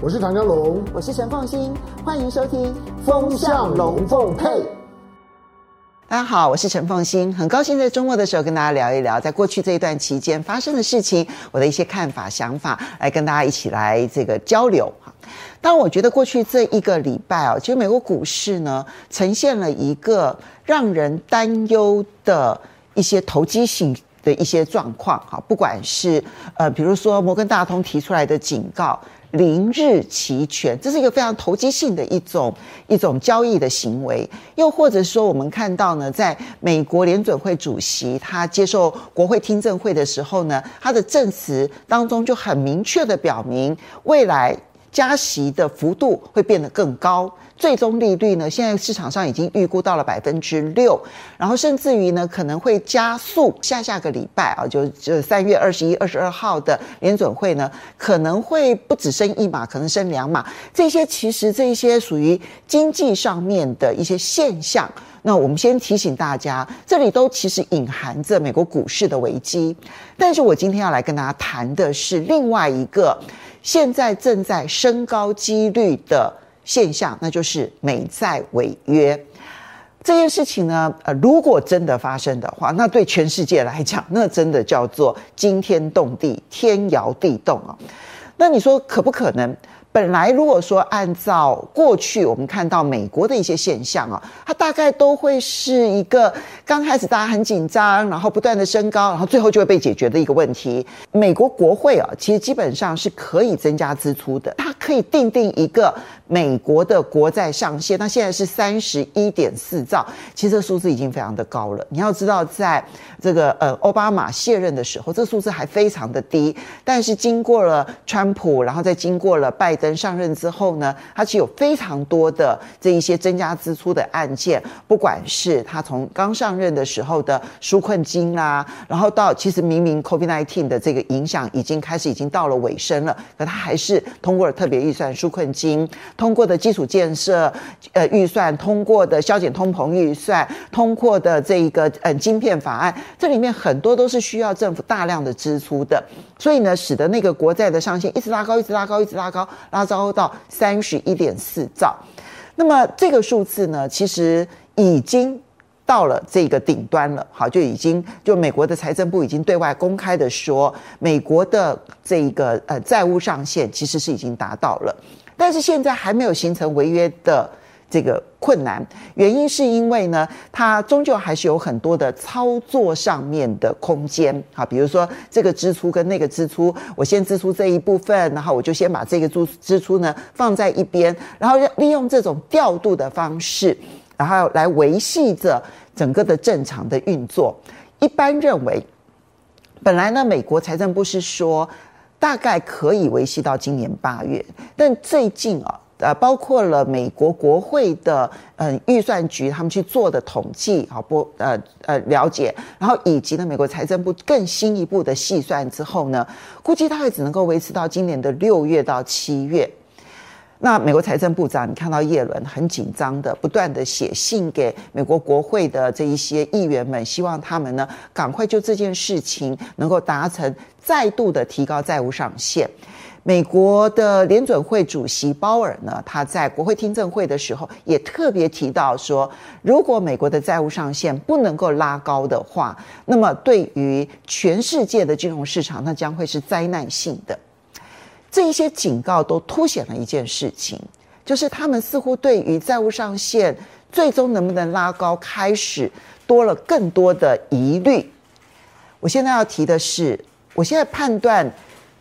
我是唐江龙，我是陈凤欣，欢迎收听《风向龙凤配》。大家好，我是陈凤欣，很高兴在周末的时候跟大家聊一聊，在过去这一段期间发生的事情，我的一些看法、想法，来跟大家一起来这个交流。当然，我觉得过去这一个礼拜哦，其实美国股市呢，呈现了一个让人担忧的一些投机性的一些状况。哈，不管是呃，比如说摩根大通提出来的警告。零日期权，这是一个非常投机性的一种一种交易的行为。又或者说，我们看到呢，在美国联准会主席他接受国会听证会的时候呢，他的证词当中就很明确的表明，未来加息的幅度会变得更高。最终利率呢，现在市场上已经预估到了百分之六，然后甚至于呢，可能会加速。下下个礼拜啊，就就三月二十一、二十二号的联准会呢，可能会不止升一码，可能升两码。这些其实这些属于经济上面的一些现象。那我们先提醒大家，这里都其实隐含着美国股市的危机。但是我今天要来跟大家谈的是另外一个现在正在升高几率的。现象，那就是美债违约这件事情呢。呃，如果真的发生的话，那对全世界来讲，那真的叫做惊天动地、天摇地动啊。那你说可不可能？本来如果说按照过去我们看到美国的一些现象啊，它大概都会是一个刚开始大家很紧张，然后不断的升高，然后最后就会被解决的一个问题。美国国会啊，其实基本上是可以增加支出的，它可以定定一个美国的国债上限，那现在是三十一点四兆，其实这数字已经非常的高了。你要知道，在这个呃奥巴马卸任的时候，这数字还非常的低，但是经过了川普，然后再经过了拜登上任之后呢，他其实有非常多的这一些增加支出的案件，不管是他从刚上任的时候的纾困金啦、啊，然后到其实明明 COVID-19 的这个影响已经开始已经到了尾声了，可他还是通过了特别预算纾困金。通过的基础建设呃预算，通过的削减通膨预算，通过的这一个呃晶片法案，这里面很多都是需要政府大量的支出的，所以呢，使得那个国债的上限一直拉高，一直拉高，一直拉高，拉高到三十一点四兆。那么这个数字呢，其实已经到了这个顶端了。好，就已经就美国的财政部已经对外公开的说，美国的这个呃债务上限其实是已经达到了。但是现在还没有形成违约的这个困难，原因是因为呢，它终究还是有很多的操作上面的空间好，比如说这个支出跟那个支出，我先支出这一部分，然后我就先把这个支支出呢放在一边，然后利用这种调度的方式，然后来维系着整个的正常的运作。一般认为，本来呢，美国财政部是说。大概可以维系到今年八月，但最近啊，呃，包括了美国国会的嗯预算局他们去做的统计，好不呃呃了解，然后以及呢美国财政部更新一步的细算之后呢，估计大概只能够维持到今年的六月到七月。那美国财政部长，你看到耶伦很紧张的，不断的写信给美国国会的这一些议员们，希望他们呢赶快就这件事情能够达成再度的提高债务上限。美国的联准会主席鲍尔呢，他在国会听证会的时候也特别提到说，如果美国的债务上限不能够拉高的话，那么对于全世界的金融市场，那将会是灾难性的。这一些警告都凸显了一件事情，就是他们似乎对于债务上限最终能不能拉高，开始多了更多的疑虑。我现在要提的是，我现在判断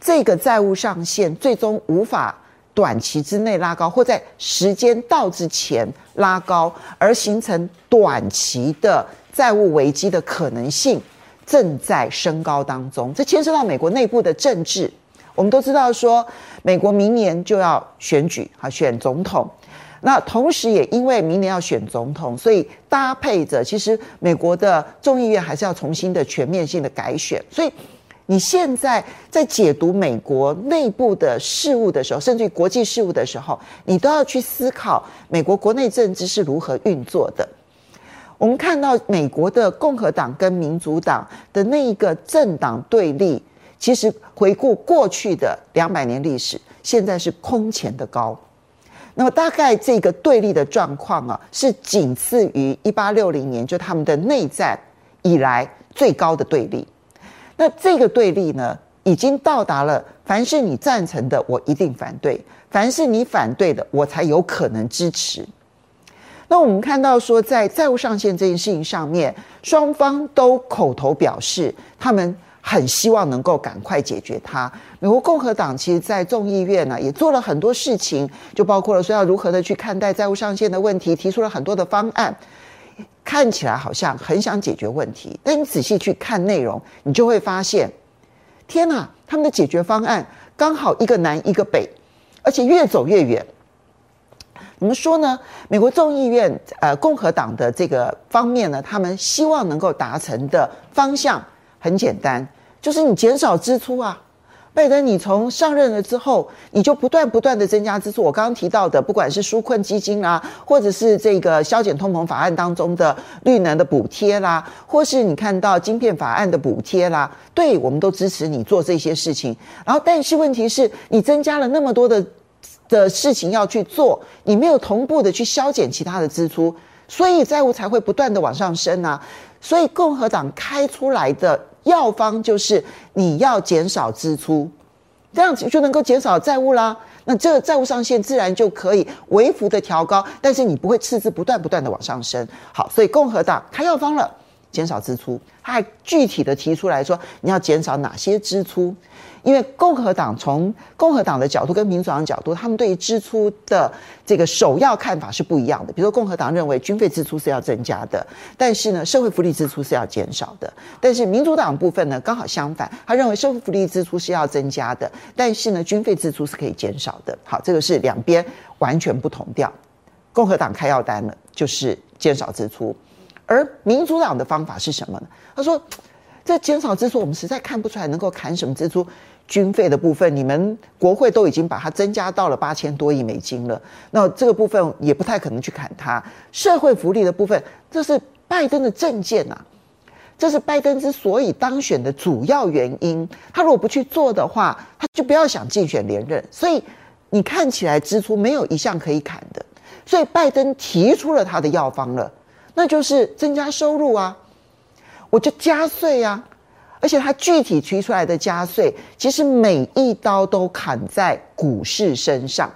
这个债务上限最终无法短期之内拉高，或在时间到之前拉高，而形成短期的债务危机的可能性正在升高当中。这牵涉到美国内部的政治。我们都知道说，美国明年就要选举，哈，选总统。那同时也因为明年要选总统，所以搭配着，其实美国的众议院还是要重新的全面性的改选。所以你现在在解读美国内部的事务的时候，甚至于国际事务的时候，你都要去思考美国国内政治是如何运作的。我们看到美国的共和党跟民主党的那一个政党对立。其实回顾过去的两百年历史，现在是空前的高。那么大概这个对立的状况啊，是仅次于一八六零年就他们的内战以来最高的对立。那这个对立呢，已经到达了凡是你赞成的，我一定反对；凡是你反对的，我才有可能支持。那我们看到说，在债务上限这件事情上面，双方都口头表示他们。很希望能够赶快解决它。美国共和党其实，在众议院呢，也做了很多事情，就包括了说要如何的去看待债务上限的问题，提出了很多的方案，看起来好像很想解决问题。但你仔细去看内容，你就会发现，天哪，他们的解决方案刚好一个南一个北，而且越走越远。怎么说呢？美国众议院呃，共和党的这个方面呢，他们希望能够达成的方向很简单。就是你减少支出啊，拜登，你从上任了之后，你就不断不断的增加支出。我刚刚提到的，不管是纾困基金啦，或者是这个削减通膨法案当中的绿能的补贴啦，或是你看到晶片法案的补贴啦，对，我们都支持你做这些事情。然后，但是问题是你增加了那么多的的事情要去做，你没有同步的去削减其他的支出，所以债务才会不断的往上升啊。所以共和党开出来的。药方就是你要减少支出，这样子就能够减少债务啦。那这个债务上限自然就可以微幅的调高，但是你不会赤字不断不断的往上升。好，所以共和党开药方了，减少支出，他还具体的提出来说，你要减少哪些支出。因为共和党从共和党的角度跟民主党的角度，他们对于支出的这个首要看法是不一样的。比如说，共和党认为军费支出是要增加的，但是呢，社会福利支出是要减少的。但是民主党部分呢，刚好相反，他认为社会福利支出是要增加的，但是呢，军费支出是可以减少的。好，这个是两边完全不同调。共和党开药单了，就是减少支出，而民主党的方法是什么呢？他说，这减少支出，我们实在看不出来能够砍什么支出。军费的部分，你们国会都已经把它增加到了八千多亿美金了，那这个部分也不太可能去砍它。社会福利的部分，这是拜登的政见呐，这是拜登之所以当选的主要原因。他如果不去做的话，他就不要想竞选连任。所以你看起来支出没有一项可以砍的，所以拜登提出了他的药方了，那就是增加收入啊，我就加税啊。而且它具体提出来的加税，其实每一刀都砍在股市身上。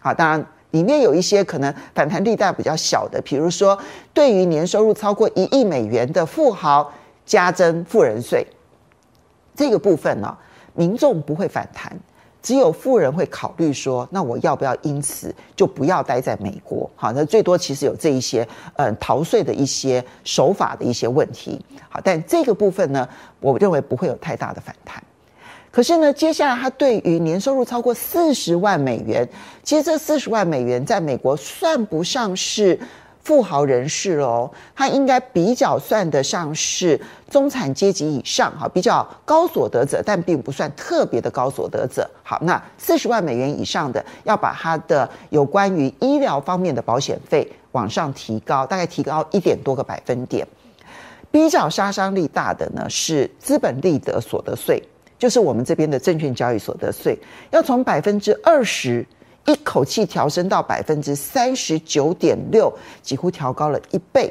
好，当然里面有一些可能反弹力道比较小的，比如说对于年收入超过一亿美元的富豪加征富人税，这个部分呢，民众不会反弹。只有富人会考虑说，那我要不要因此就不要待在美国？好，那最多其实有这一些，嗯，逃税的一些手法的一些问题。好，但这个部分呢，我认为不会有太大的反弹。可是呢，接下来他对于年收入超过四十万美元，其实这四十万美元在美国算不上是。富豪人士哦，他应该比较算得上是中产阶级以上哈，比较高所得者，但并不算特别的高所得者。好，那四十万美元以上的，要把他的有关于医疗方面的保险费往上提高，大概提高一点多个百分点。比较杀伤力大的呢是资本利得所得税，就是我们这边的证券交易所得税，要从百分之二十。一口气调升到百分之三十九点六，几乎调高了一倍。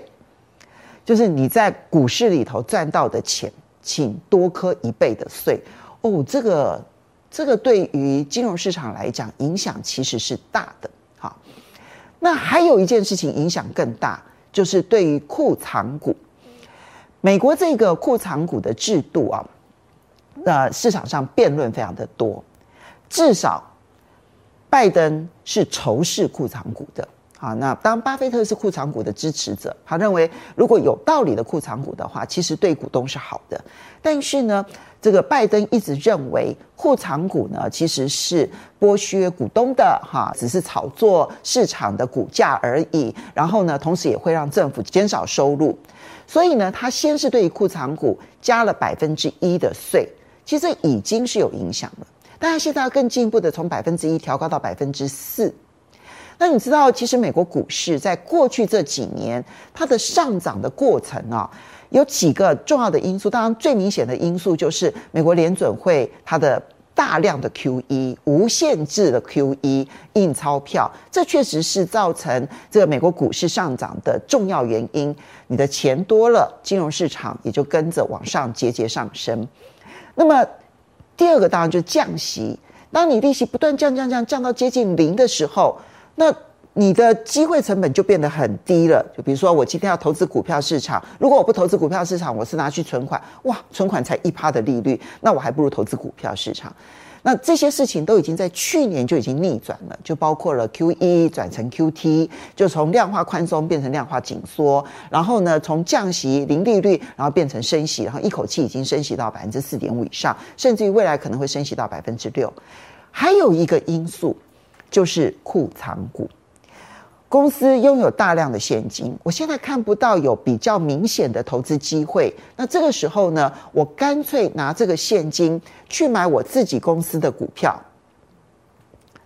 就是你在股市里头赚到的钱，请多课一倍的税哦。这个这个对于金融市场来讲，影响其实是大的。好，那还有一件事情影响更大，就是对于库藏股，美国这个库藏股的制度啊，那市场上辩论非常的多，至少。拜登是仇视库藏股的，好，那当巴菲特是库藏股的支持者，他认为如果有道理的库藏股的话，其实对股东是好的。但是呢，这个拜登一直认为库藏股呢其实是剥削股东的，哈，只是炒作市场的股价而已。然后呢，同时也会让政府减少收入。所以呢，他先是对于库藏股加了百分之一的税，其实已经是有影响了。但是，现在要更进一步的从百分之一调高到百分之四。那你知道，其实美国股市在过去这几年它的上涨的过程啊，有几个重要的因素。当然，最明显的因素就是美国联准会它的大量的 QE，无限制的 QE 印钞票，这确实是造成这个美国股市上涨的重要原因。你的钱多了，金融市场也就跟着往上节节上升。那么第二个当然就是降息，当你利息不断降降降降到接近零的时候，那你的机会成本就变得很低了。就比如说，我今天要投资股票市场，如果我不投资股票市场，我是拿去存款，哇，存款才一趴的利率，那我还不如投资股票市场。那这些事情都已经在去年就已经逆转了，就包括了 QE 转成 QT，就从量化宽松变成量化紧缩，然后呢，从降息零利率，然后变成升息，然后一口气已经升息到百分之四点五以上，甚至于未来可能会升息到百分之六。还有一个因素就是库藏股。公司拥有大量的现金，我现在看不到有比较明显的投资机会。那这个时候呢，我干脆拿这个现金去买我自己公司的股票，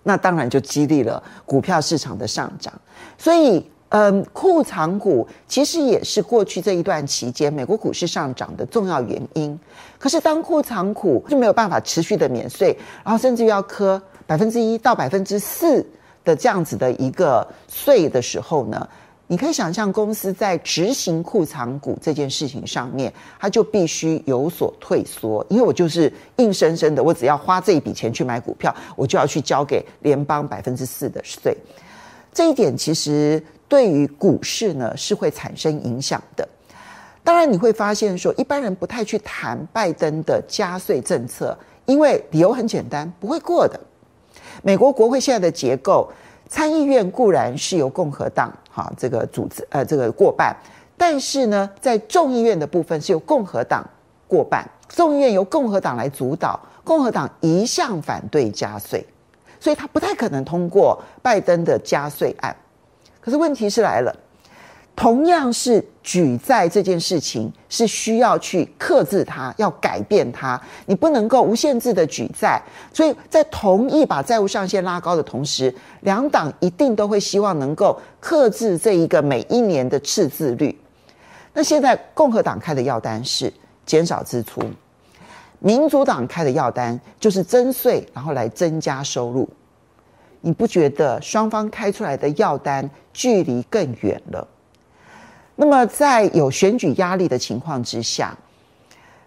那当然就激励了股票市场的上涨。所以，嗯，库藏股其实也是过去这一段期间美国股市上涨的重要原因。可是，当库藏股就没有办法持续的免税，然后甚至要磕百分之一到百分之四。的这样子的一个税的时候呢，你可以想象公司在执行库藏股这件事情上面，它就必须有所退缩，因为我就是硬生生的，我只要花这一笔钱去买股票，我就要去交给联邦百分之四的税。这一点其实对于股市呢是会产生影响的。当然你会发现说，一般人不太去谈拜登的加税政策，因为理由很简单，不会过的。美国国会现在的结构，参议院固然是由共和党哈这个组织呃这个过半，但是呢，在众议院的部分是由共和党过半，众议院由共和党来主导，共和党一向反对加税，所以他不太可能通过拜登的加税案。可是问题是来了。同样是举债这件事情，是需要去克制它，要改变它。你不能够无限制的举债，所以在同意把债务上限拉高的同时，两党一定都会希望能够克制这一个每一年的赤字率。那现在共和党开的药单是减少支出，民主党开的药单就是增税，然后来增加收入。你不觉得双方开出来的药单距离更远了？那么，在有选举压力的情况之下，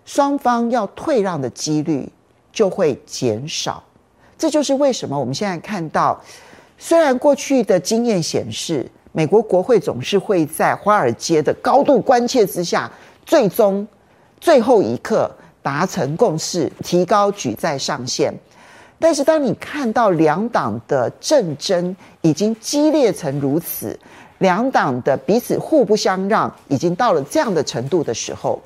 双方要退让的几率就会减少。这就是为什么我们现在看到，虽然过去的经验显示，美国国会总是会在华尔街的高度关切之下，最终最后一刻达成共识，提高举债上限。但是，当你看到两党的政争已经激烈成如此，两党的彼此互不相让，已经到了这样的程度的时候，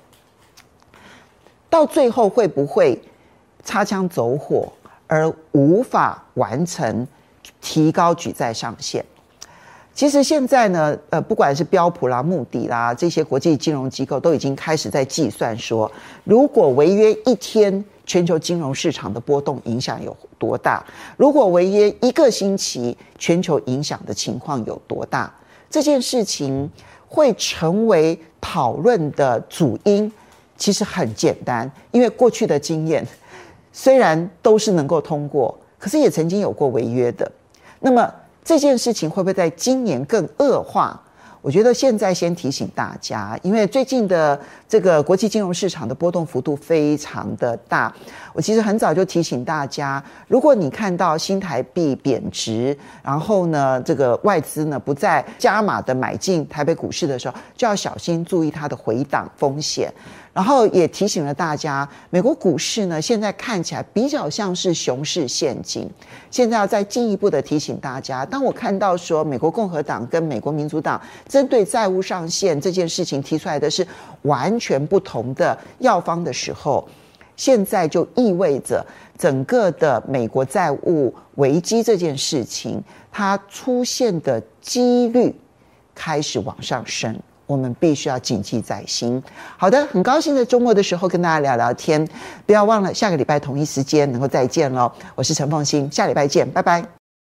到最后会不会擦枪走火而无法完成提高举债上限？其实现在呢，呃，不管是标普啦、穆迪啦这些国际金融机构，都已经开始在计算说，如果违约一天，全球金融市场的波动影响有多大？如果违约一个星期，全球影响的情况有多大？这件事情会成为讨论的主因，其实很简单，因为过去的经验 虽然都是能够通过，可是也曾经有过违约的。那么这件事情会不会在今年更恶化？我觉得现在先提醒大家，因为最近的这个国际金融市场的波动幅度非常的大。我其实很早就提醒大家，如果你看到新台币贬值，然后呢，这个外资呢不再加码的买进台北股市的时候，就要小心注意它的回档风险。然后也提醒了大家，美国股市呢现在看起来比较像是熊市陷阱。现在要再进一步的提醒大家，当我看到说美国共和党跟美国民主党针对债务上限这件事情提出来的是完全不同的药方的时候，现在就意味着整个的美国债务危机这件事情，它出现的几率开始往上升。我们必须要谨记在心。好的，很高兴在周末的时候跟大家聊聊天，不要忘了下个礼拜同一时间能够再见喽。我是陈凤欣，下礼拜见，拜拜。